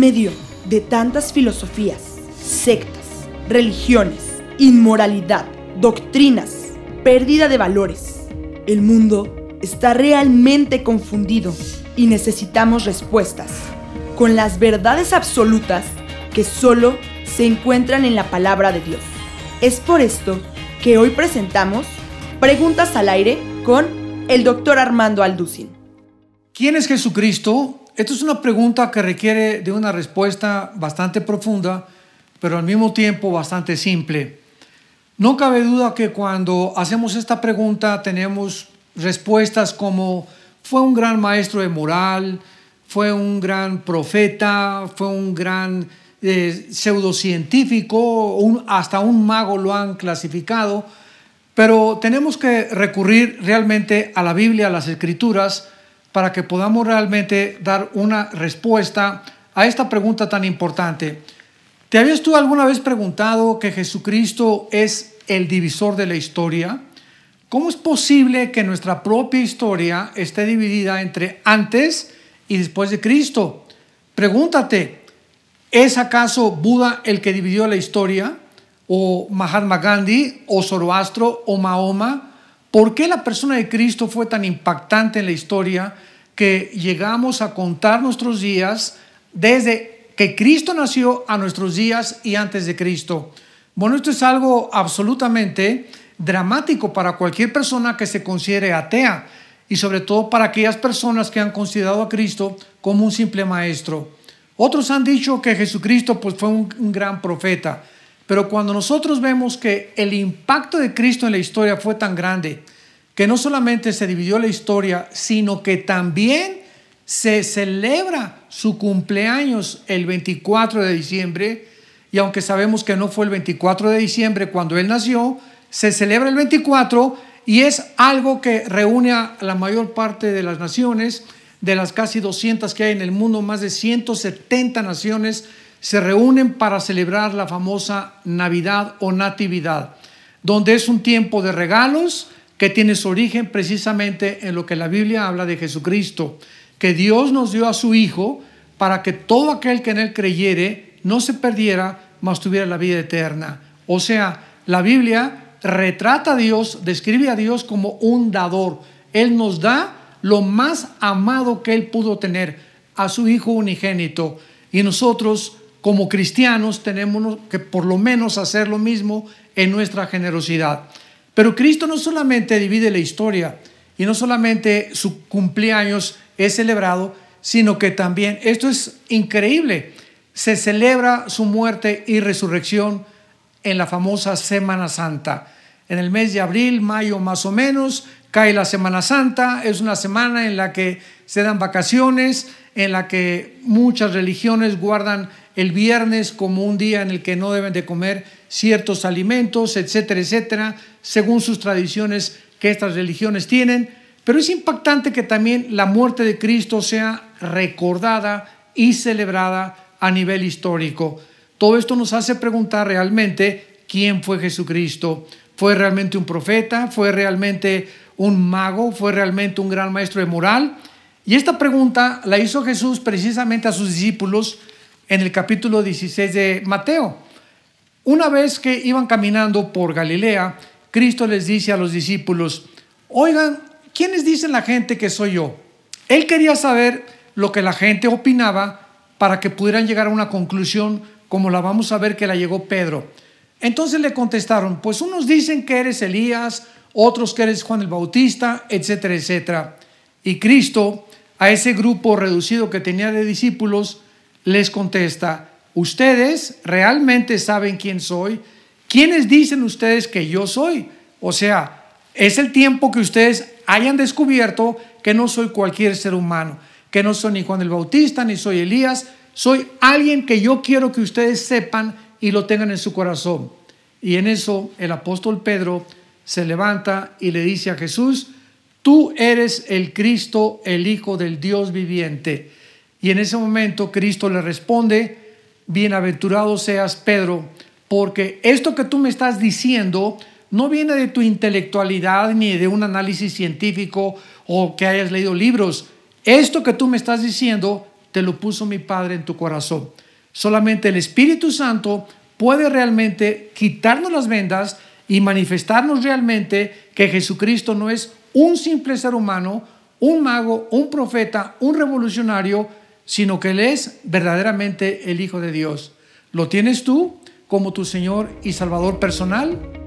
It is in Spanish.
medio de tantas filosofías, sectas, religiones, inmoralidad, doctrinas, pérdida de valores, el mundo está realmente confundido y necesitamos respuestas con las verdades absolutas que solo se encuentran en la palabra de Dios. Es por esto que hoy presentamos Preguntas al aire con el doctor Armando Alducin. ¿Quién es Jesucristo? Esta es una pregunta que requiere de una respuesta bastante profunda, pero al mismo tiempo bastante simple. No cabe duda que cuando hacemos esta pregunta tenemos respuestas como fue un gran maestro de moral, fue un gran profeta, fue un gran eh, pseudocientífico, hasta un mago lo han clasificado, pero tenemos que recurrir realmente a la Biblia, a las escrituras, para que podamos realmente dar una respuesta a esta pregunta tan importante. ¿Te habías tú alguna vez preguntado que Jesucristo es el divisor de la historia? ¿Cómo es posible que nuestra propia historia esté dividida entre antes y después de Cristo? Pregúntate, ¿es acaso Buda el que dividió la historia? ¿O Mahatma Gandhi? ¿O Zoroastro? ¿O Mahoma? ¿Por qué la persona de Cristo fue tan impactante en la historia que llegamos a contar nuestros días desde que Cristo nació a nuestros días y antes de Cristo? Bueno, esto es algo absolutamente dramático para cualquier persona que se considere atea y sobre todo para aquellas personas que han considerado a Cristo como un simple maestro. Otros han dicho que Jesucristo pues, fue un, un gran profeta, pero cuando nosotros vemos que el impacto de Cristo en la historia fue tan grande, que no solamente se dividió la historia, sino que también se celebra su cumpleaños el 24 de diciembre, y aunque sabemos que no fue el 24 de diciembre cuando él nació, se celebra el 24 y es algo que reúne a la mayor parte de las naciones, de las casi 200 que hay en el mundo, más de 170 naciones se reúnen para celebrar la famosa Navidad o Natividad, donde es un tiempo de regalos que tiene su origen precisamente en lo que la Biblia habla de Jesucristo, que Dios nos dio a su Hijo para que todo aquel que en Él creyere no se perdiera, mas tuviera la vida eterna. O sea, la Biblia retrata a Dios, describe a Dios como un dador. Él nos da lo más amado que Él pudo tener, a su Hijo unigénito. Y nosotros, como cristianos, tenemos que por lo menos hacer lo mismo en nuestra generosidad. Pero Cristo no solamente divide la historia y no solamente su cumpleaños es celebrado, sino que también, esto es increíble, se celebra su muerte y resurrección en la famosa Semana Santa. En el mes de abril, mayo más o menos, cae la Semana Santa, es una semana en la que se dan vacaciones, en la que muchas religiones guardan el viernes como un día en el que no deben de comer ciertos alimentos, etcétera, etcétera, según sus tradiciones que estas religiones tienen. Pero es impactante que también la muerte de Cristo sea recordada y celebrada a nivel histórico. Todo esto nos hace preguntar realmente quién fue Jesucristo. ¿Fue realmente un profeta? ¿Fue realmente un mago? ¿Fue realmente un gran maestro de moral? Y esta pregunta la hizo Jesús precisamente a sus discípulos en el capítulo 16 de Mateo. Una vez que iban caminando por Galilea, Cristo les dice a los discípulos, oigan, ¿quiénes dicen la gente que soy yo? Él quería saber lo que la gente opinaba para que pudieran llegar a una conclusión como la vamos a ver que la llegó Pedro. Entonces le contestaron, pues unos dicen que eres Elías, otros que eres Juan el Bautista, etcétera, etcétera. Y Cristo, a ese grupo reducido que tenía de discípulos, les contesta, ustedes realmente saben quién soy, ¿quiénes dicen ustedes que yo soy? O sea, es el tiempo que ustedes hayan descubierto que no soy cualquier ser humano, que no soy ni Juan el Bautista, ni soy Elías, soy alguien que yo quiero que ustedes sepan y lo tengan en su corazón. Y en eso el apóstol Pedro se levanta y le dice a Jesús, tú eres el Cristo, el Hijo del Dios viviente. Y en ese momento Cristo le responde, bienaventurado seas Pedro, porque esto que tú me estás diciendo no viene de tu intelectualidad ni de un análisis científico o que hayas leído libros. Esto que tú me estás diciendo te lo puso mi Padre en tu corazón. Solamente el Espíritu Santo puede realmente quitarnos las vendas y manifestarnos realmente que Jesucristo no es un simple ser humano, un mago, un profeta, un revolucionario, sino que Él es verdaderamente el Hijo de Dios. ¿Lo tienes tú como tu Señor y Salvador personal?